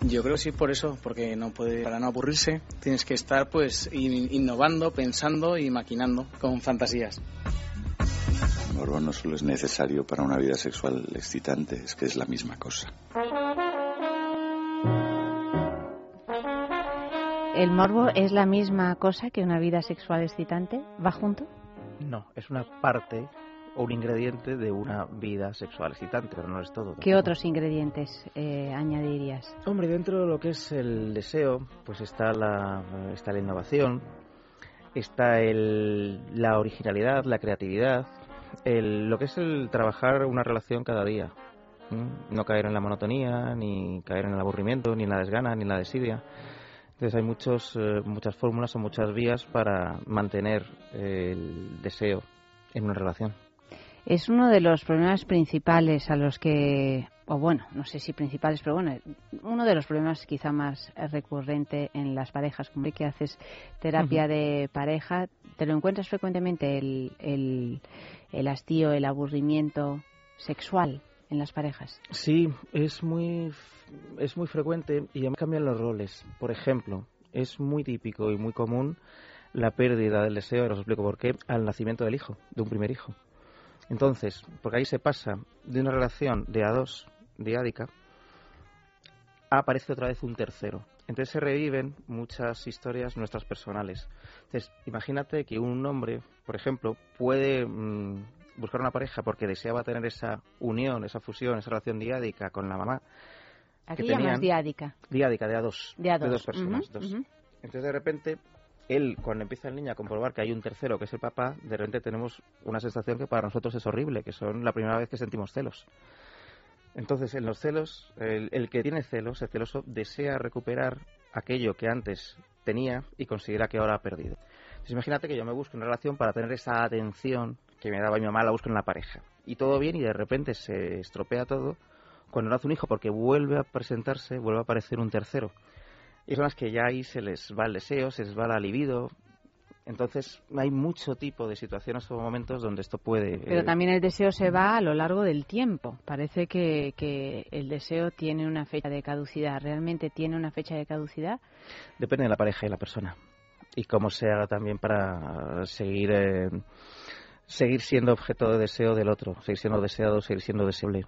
Yo creo que sí por eso, porque no puede, para no aburrirse, tienes que estar pues in- innovando, pensando y maquinando con fantasías. El morbo no solo es necesario para una vida sexual excitante, es que es la misma cosa. ¿El morbo es la misma cosa que una vida sexual excitante? ¿Va junto? No, es una parte o un ingrediente de una vida sexual excitante, pero no es todo. ¿Qué otros ingredientes eh, añadirías? Hombre, dentro de lo que es el deseo, pues está la, está la innovación, está el, la originalidad, la creatividad, el, lo que es el trabajar una relación cada día. No caer en la monotonía, ni caer en el aburrimiento, ni en la desgana, ni en la desidia. Entonces hay muchos, eh, muchas fórmulas o muchas vías para mantener el deseo en una relación. Es uno de los problemas principales a los que, o bueno, no sé si principales, pero bueno, uno de los problemas quizá más recurrente en las parejas. Como que haces terapia de pareja, ¿te lo encuentras frecuentemente el, el, el hastío, el aburrimiento sexual en las parejas? Sí, es muy, es muy frecuente y además cambian los roles. Por ejemplo, es muy típico y muy común la pérdida del deseo, ahora os explico por qué, al nacimiento del hijo, de un primer hijo. Entonces, porque ahí se pasa de una relación de a dos, diádica, aparece otra vez un tercero. Entonces se reviven muchas historias nuestras personales. Entonces, imagínate que un hombre, por ejemplo, puede mm, buscar una pareja porque deseaba tener esa unión, esa fusión, esa relación diádica con la mamá. Aquí que llamas tenían- diádica. Diádica, de a dos. De a dos. dos personas. Dos. Entonces, de repente, él, cuando empieza el niño a comprobar que hay un tercero, que es el papá, de repente tenemos una sensación que para nosotros es horrible, que son la primera vez que sentimos celos. Entonces, en los celos, el, el que tiene celos, el celoso, desea recuperar aquello que antes tenía y considera que ahora ha perdido. Entonces, imagínate que yo me busco una relación para tener esa atención que me daba mi mamá, la busco en la pareja. Y todo bien y de repente se estropea todo cuando nace un hijo porque vuelve a presentarse, vuelve a aparecer un tercero. Y son las que ya ahí se les va el deseo, se les va la libido. Entonces hay mucho tipo de situaciones o momentos donde esto puede... Pero eh, también el deseo se va a lo largo del tiempo. Parece que, que el deseo tiene una fecha de caducidad. ¿Realmente tiene una fecha de caducidad? Depende de la pareja y la persona. Y cómo se haga también para seguir, eh, seguir siendo objeto de deseo del otro, seguir siendo deseado, seguir siendo deseable.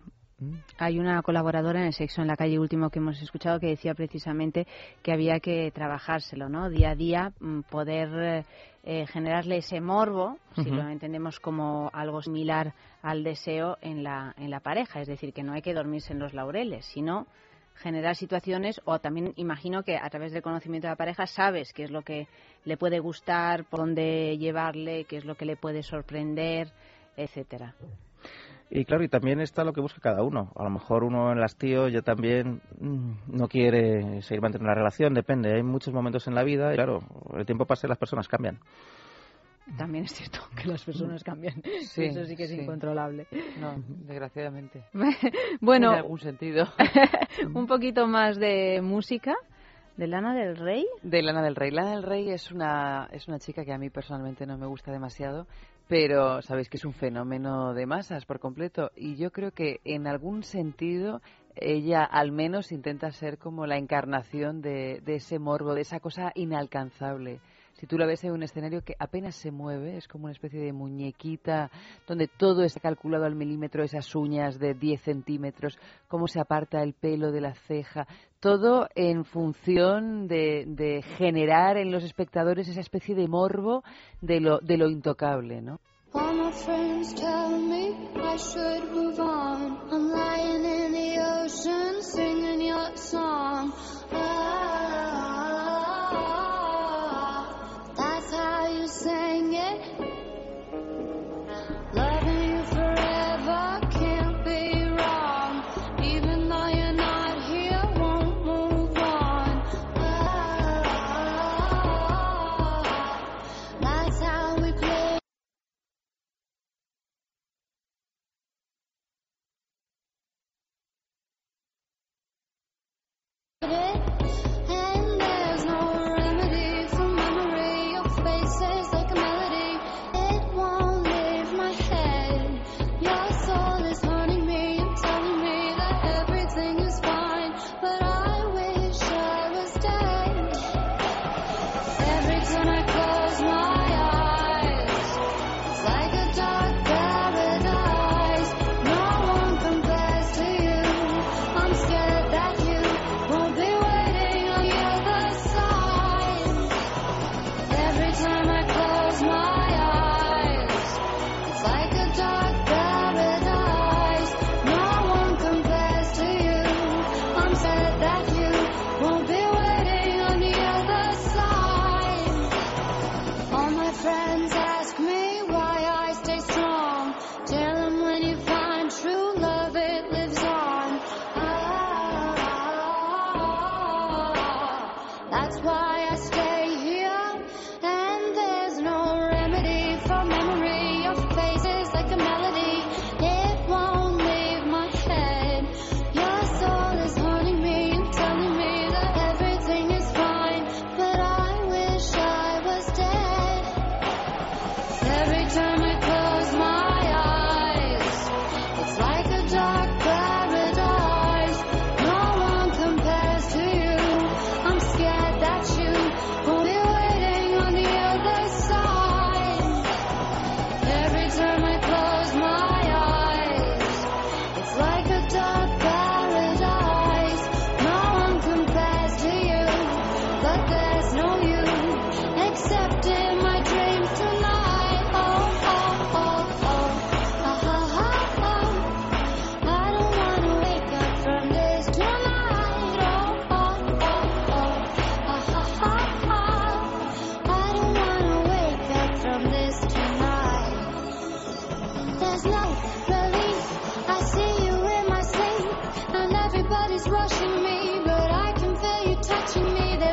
Hay una colaboradora en el Sexo en la Calle último que hemos escuchado que decía precisamente que había que trabajárselo, ¿no? Día a día, mm, poder eh, generarle ese morbo, si lo entendemos como algo similar al deseo en la, en la pareja. Es decir, que no hay que dormirse en los laureles, sino generar situaciones o también imagino que a través del conocimiento de la pareja sabes qué es lo que le puede gustar, por dónde llevarle, qué es lo que le puede sorprender, etcétera. Y claro, y también está lo que busca cada uno. A lo mejor uno en el hastío ya también mm, no quiere seguir manteniendo la relación, depende. Hay muchos momentos en la vida y claro, el tiempo pasa y las personas cambian. También es cierto que las personas cambian. Sí, Eso sí que es sí. incontrolable. No, desgraciadamente. bueno, En algún sentido. un poquito más de música de Lana del Rey. De Lana del Rey. Lana del Rey es una, es una chica que a mí personalmente no me gusta demasiado, pero sabéis que es un fenómeno de masas por completo. Y yo creo que en algún sentido ella al menos intenta ser como la encarnación de, de ese morbo, de esa cosa inalcanzable. Si tú la ves en un escenario que apenas se mueve, es como una especie de muñequita donde todo está calculado al milímetro, esas uñas de 10 centímetros, cómo se aparta el pelo de la ceja, todo en función de, generar en los espectadores esa especie de morbo de lo, de lo intocable, ¿no? Good.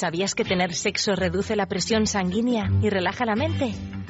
¿Sabías que tener sexo reduce la presión sanguínea y relaja la mente?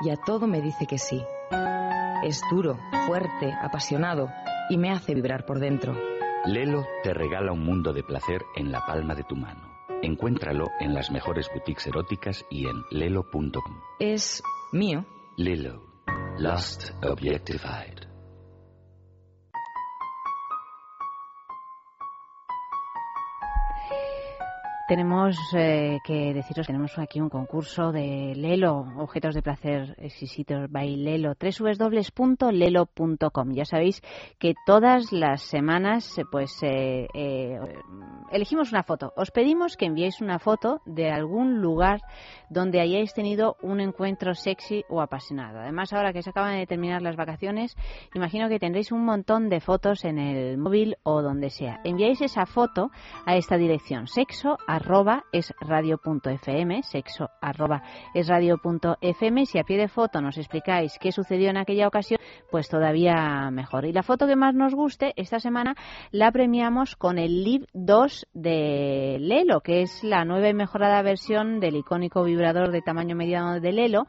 y a todo me dice que sí. Es duro, fuerte, apasionado y me hace vibrar por dentro. Lelo te regala un mundo de placer en la palma de tu mano. Encuéntralo en las mejores boutiques eróticas y en lelo.com. Es mío. Lelo, Lost Objectified. Tenemos eh, que deciros que tenemos aquí un concurso de Lelo, objetos de placer exquisitos by Lelo, www.lelo.com. Ya sabéis que todas las semanas eh, pues eh, eh, elegimos una foto. Os pedimos que enviéis una foto de algún lugar donde hayáis tenido un encuentro sexy o apasionado. Además, ahora que se acaban de terminar las vacaciones, imagino que tendréis un montón de fotos en el móvil o donde sea. Enviáis esa foto a esta dirección, sexo arroba es radio.fm, sexo arroba es radio.fm. Si a pie de foto nos explicáis qué sucedió en aquella ocasión, pues todavía mejor. Y la foto que más nos guste, esta semana la premiamos con el Live 2 de Lelo, que es la nueva y mejorada versión del icónico vibrador de tamaño mediano de Lelo,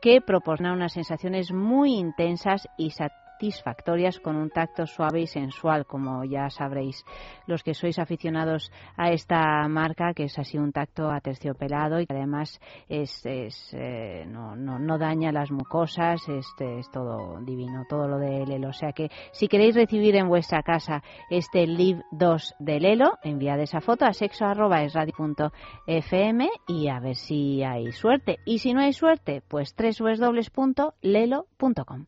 que proporciona unas sensaciones muy intensas y satisfactorias satisfactorias con un tacto suave y sensual, como ya sabréis los que sois aficionados a esta marca, que es así un tacto aterciopelado y que además es, eh, no, no, no, daña las mucosas, este es todo divino, todo lo de Lelo. O sea que si queréis recibir en vuestra casa este Live 2 de Lelo, enviad esa foto a sexo.esradio.fm y a ver si hay suerte. Y si no hay suerte, pues www.lelo.com.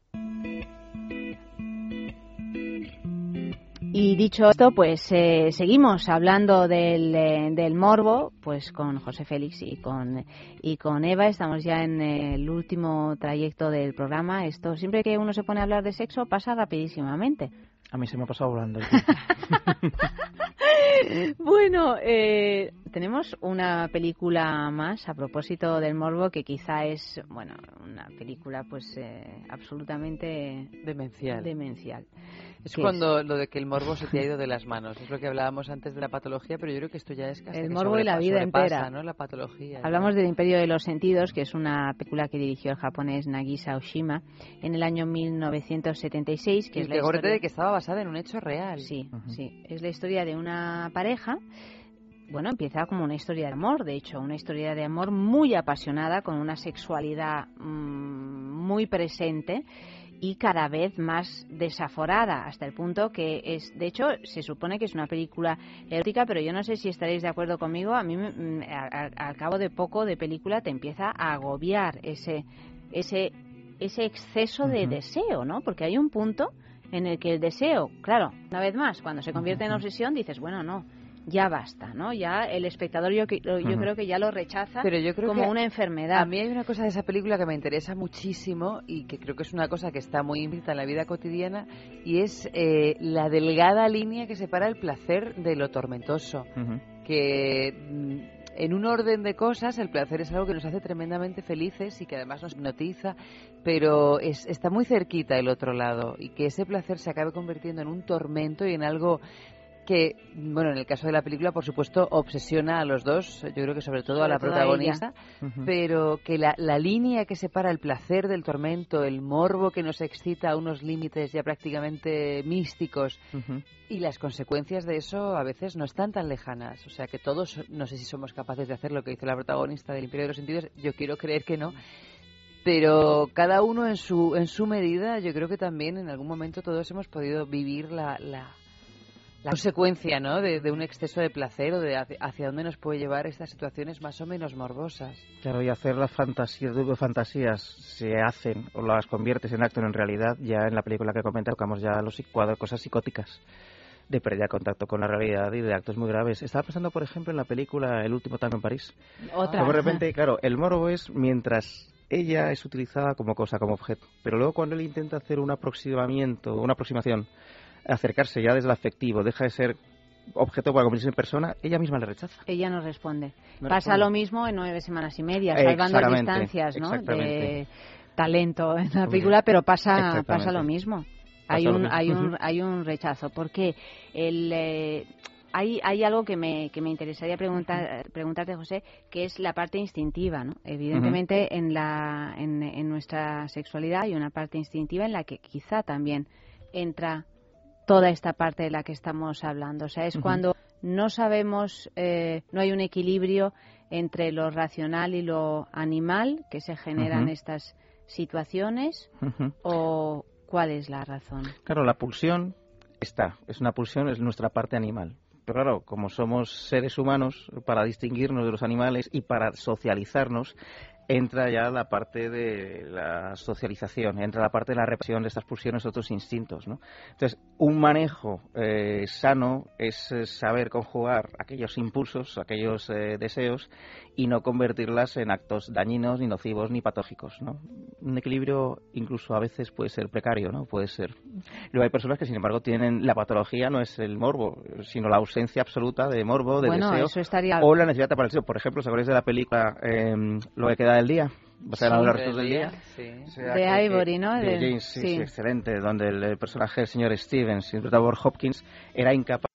Y dicho esto, pues eh, seguimos hablando del, eh, del, morbo, pues con José Félix y con, y con Eva. Estamos ya en el último trayecto del programa. Esto siempre que uno se pone a hablar de sexo pasa rapidísimamente. A mí se me ha pasado volando. bueno, eh, tenemos una película más a propósito del morbo que quizá es, bueno, una película pues eh, absolutamente demencial. demencial. Es cuando es? lo de que el morbo se te ha ido de las manos. Es lo que hablábamos antes de la patología, pero yo creo que esto ya es casi el morbo y la vida entera. ¿no? La patología. Hablamos del Imperio de los Sentidos, que es una película que dirigió el japonés Nagisa Oshima en el año 1976, que y es la historia de que estaba basada en un hecho real. Sí, uh -huh. sí. Es la historia de una pareja bueno, empieza como una historia de amor, de hecho, una historia de amor muy apasionada, con una sexualidad mmm, muy presente y cada vez más desaforada, hasta el punto que es, de hecho, se supone que es una película erótica, pero yo no sé si estaréis de acuerdo conmigo, a mí al cabo de poco de película te empieza a agobiar ese, ese, ese exceso de uh -huh. deseo, ¿no? Porque hay un punto en el que el deseo, claro, una vez más, cuando se convierte en obsesión, dices, bueno, no, ya basta, ¿no? Ya el espectador yo, yo creo que ya lo rechaza Pero yo creo como que una enfermedad. A mí hay una cosa de esa película que me interesa muchísimo y que creo que es una cosa que está muy implícita en la vida cotidiana y es eh, la delgada línea que separa el placer de lo tormentoso. Que en un orden de cosas el placer es algo que nos hace tremendamente felices y que además nos hipnotiza, pero es, está muy cerquita el otro lado y que ese placer se acabe convirtiendo en un tormento y en algo que, bueno, en el caso de la película, por supuesto, obsesiona a los dos, yo creo que sobre todo a la todo a protagonista, pero que la, la línea que separa el placer del tormento, el morbo que nos excita a unos límites ya prácticamente místicos y las consecuencias de eso a veces no están tan lejanas. O sea que todos, no sé si somos capaces de hacer lo que dice la protagonista del Imperio de los Sentidos, yo quiero creer que no. Pero cada uno en su, en su medida, yo creo que también en algún momento todos hemos podido vivir la, la, la consecuencia ¿no? de, de un exceso de placer o de hacia, dónde nos puede llevar estas situaciones más o menos morbosas. Claro, y hacer las fantasías, de fantasías se hacen o las conviertes en acto en realidad, ya en la película que comenta tocamos ya los cuadros, cosas psicóticas de pérdida de contacto con la realidad y de actos muy graves. Estaba pensando, por ejemplo, en la película El último tango en París. Otra. Como de repente, claro, el morbo es mientras ella es utilizada como cosa, como objeto. Pero luego cuando él intenta hacer un aproximamiento, una aproximación, acercarse ya desde el afectivo, deja de ser objeto para convertirse en persona, ella misma le rechaza. Ella no responde. No Pasa responde. lo mismo en nueve semanas y media, salvando distancias, ¿no? De talento en la película, pero pasa, pasa lo mismo. Pasa Hay un, mismo. hay un, hay un rechazo. Porque el, eh, hay, hay algo que me, que me interesaría preguntar, preguntarte, José, que es la parte instintiva, ¿no? Evidentemente, en, la, en, en nuestra sexualidad hay una parte instintiva en la que quizá también entra toda esta parte de la que estamos hablando. O sea, es cuando no sabemos, eh, no hay un equilibrio entre lo racional y lo animal que se generan estas situaciones o cuál es la razón. Claro, la pulsión está, es una pulsión, es nuestra parte animal. Pero claro, como somos seres humanos, para distinguirnos de los animales y para socializarnos, entra ya la parte de la socialización, entra la parte de la represión de estas pulsiones, otros instintos, ¿no? Entonces, un manejo eh, sano es eh, saber conjugar aquellos impulsos, aquellos eh, deseos y no convertirlas en actos dañinos, ni nocivos, ni patógicos, ¿no? Un equilibrio incluso a veces puede ser precario, ¿no? Puede ser. Luego hay personas que, sin embargo, tienen la patología no es el morbo, sino la ausencia absoluta de morbo, de Bueno, deseo eso estaría- o la necesidad de deseo. Por ejemplo, ¿os acordáis de la película eh, Lo que queda del día? En Sí, los restos del del día. día, sí. O sea, De que- Ivory, ¿no? De De- James, sí, sí. sí, excelente, donde el, el personaje del señor Stevens, interpretado por Hopkins, era incapaz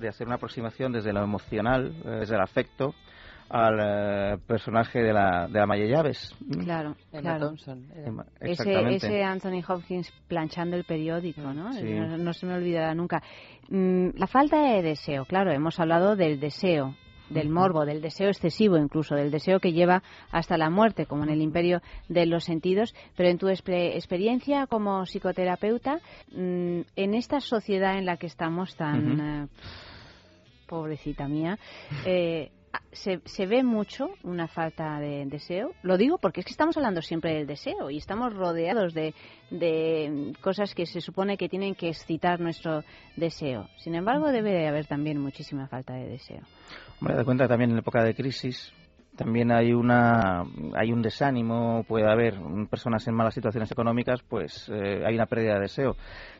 de hacer una aproximación desde lo emocional, eh, desde el afecto, al eh, personaje de la, de la Maya Llaves. Claro, Emma claro. Thompson. Emma- Ese, exactamente. ese Anthony Hopkins planchando el periódico, ¿no? Sí. No, no se me olvidará nunca. Mm, la falta de deseo, claro, hemos hablado del deseo, del morbo, del deseo excesivo incluso, del deseo que lleva hasta la muerte, como en el imperio de los sentidos. Pero en tu experiencia como psicoterapeuta, mm, en esta sociedad en la que estamos tan... Eh, pobrecita mía, eh, se, se ve mucho una falta de deseo. Lo digo porque es que estamos hablando siempre del deseo y estamos rodeados de, de cosas que se supone que tienen que excitar nuestro deseo. Sin embargo, debe de haber también muchísima falta de deseo. Hombre, da cuenta también en época de crisis también hay una hay un desánimo, puede haber personas en malas situaciones económicas, pues eh, hay una pérdida de deseo.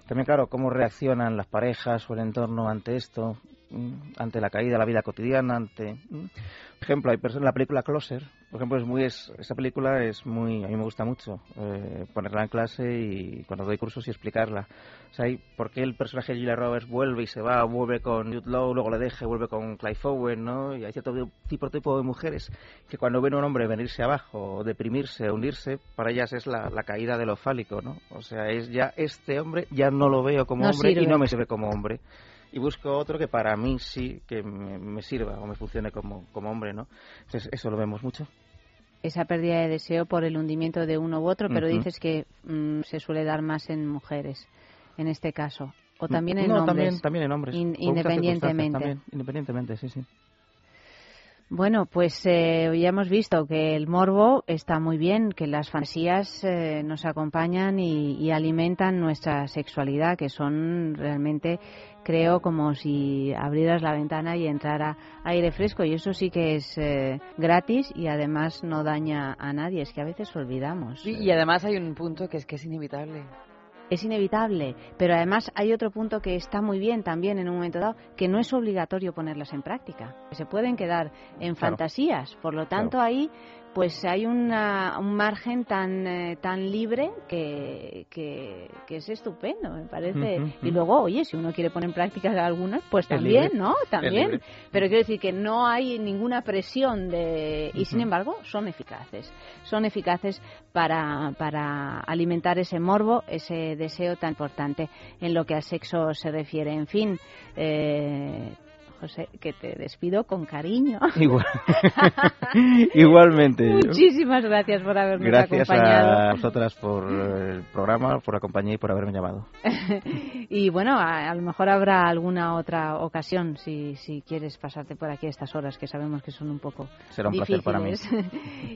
También, claro, cómo reaccionan las parejas o el entorno ante esto, ante la caída de la vida cotidiana, ante... mm. Por ejemplo, hay personas, la película Closer, por ejemplo, es muy, es, esa película es muy, a mí me gusta mucho eh, ponerla en clase y cuando doy cursos y explicarla. O sea, ¿por qué el personaje de Julia Roberts vuelve y se va, vuelve con Jude Law, luego le deja, y vuelve con Clive Owen, ¿no? Y hay cierto tipo, tipo de mujeres que cuando ven a un hombre venirse abajo, o deprimirse, o hundirse, para ellas es la, la caída de lo fálico, ¿no? O sea, es ya este hombre, ya no lo veo como No hombre sirve. y no me sirve como hombre. Y busco otro que para mí sí que me, me sirva o me funcione como, como hombre, ¿no? Entonces, eso lo vemos mucho. Esa pérdida de deseo por el hundimiento de uno u otro, pero dices que mm, se suele dar más en mujeres, en este caso. O también en no, hombres. también, también en hombres. in- independientemente. También, independientemente, sí, sí. Bueno, pues eh, ya hemos visto que el morbo está muy bien, que las fantasías eh, nos acompañan y, alimentan nuestra sexualidad, que son realmente, creo, como si abrieras la ventana y entrara aire fresco. Y eso sí que es eh, gratis y además no daña a nadie. Es que a veces olvidamos. Sí, y además hay un punto que es que es inevitable. Es inevitable, pero además hay otro punto que está muy bien también en un momento dado, que no es obligatorio ponerlas en práctica, se pueden quedar en Claro. fantasías, por lo tanto ahí pues hay una- un margen tan eh, tan libre que, que, que es estupendo, me parece. Y luego, oye, si uno quiere poner en práctica algunas, pues Es también, libre, ¿no? También. Pero quiero decir que no hay ninguna presión de y sin embargo son eficaces. Son eficaces para, para alimentar ese morbo, ese deseo tan importante en lo que al sexo se refiere. En fin, eh, José, que te despido con cariño. Igual. Igualmente. Muchísimas gracias por habernos Gracias acompañado. a vosotras por el programa, por la compañía y por haberme llamado. y bueno, a, a lo mejor habrá alguna otra ocasión si, si quieres pasarte por aquí a estas horas que sabemos que son un poco Será un placer para mí.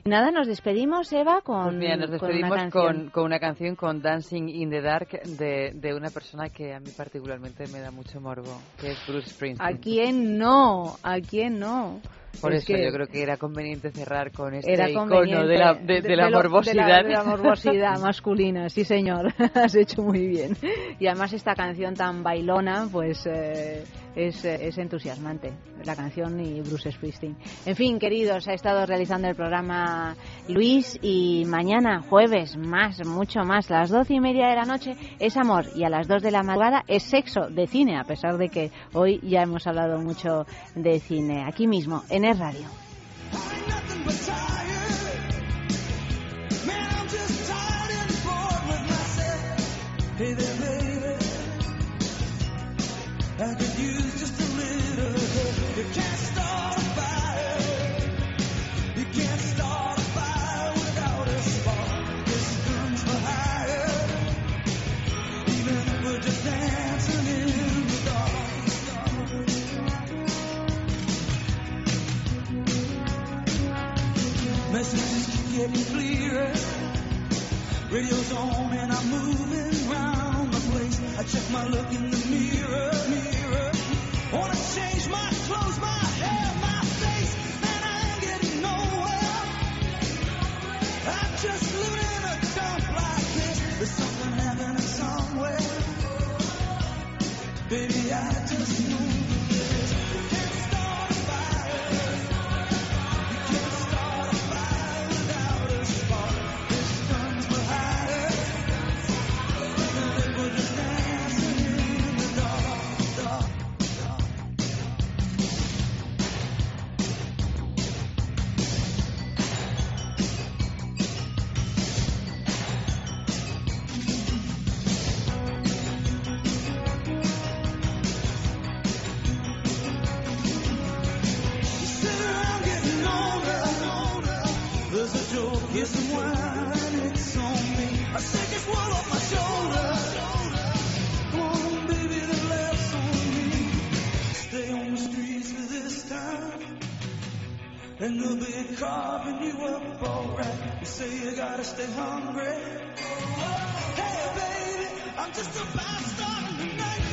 Nada, nos despedimos, Eva, con, Pues mira, nos con una despedimos canción. con, con una canción con Dancing in the Dark de, de una persona que a mí particularmente me da mucho morbo, que es Bruce Springsteen. ¿A quién no? ¿A quién no? Por Es eso yo creo que era conveniente cerrar con este era icono de la, de, de la lo- morbosidad. La, de la morbosidad masculina, sí señor. Has hecho muy bien. Y además esta canción tan bailona, pues eh, es, eh, es entusiasmante. La canción y Bruce Springsteen. En fin, queridos, ha estado realizando el programa Luis y mañana, jueves, más, mucho más. Las doce y media de la noche es amor y a las dos de la madrugada es sexo de cine, a pesar de que hoy ya hemos hablado mucho de cine. Aquí mismo, en el radio. Radio's on and I'm moving round the place. I check my look in the mirror, mirror. Wanna change my clothes, my hair, my face, and I ain't getting nowhere. I'm just living in a dump like this. There's something happening somewhere. Baby, I And they'll be carving you up alright. You say you gotta stay hungry. Oh, hey, baby, I'm just about starting tonight.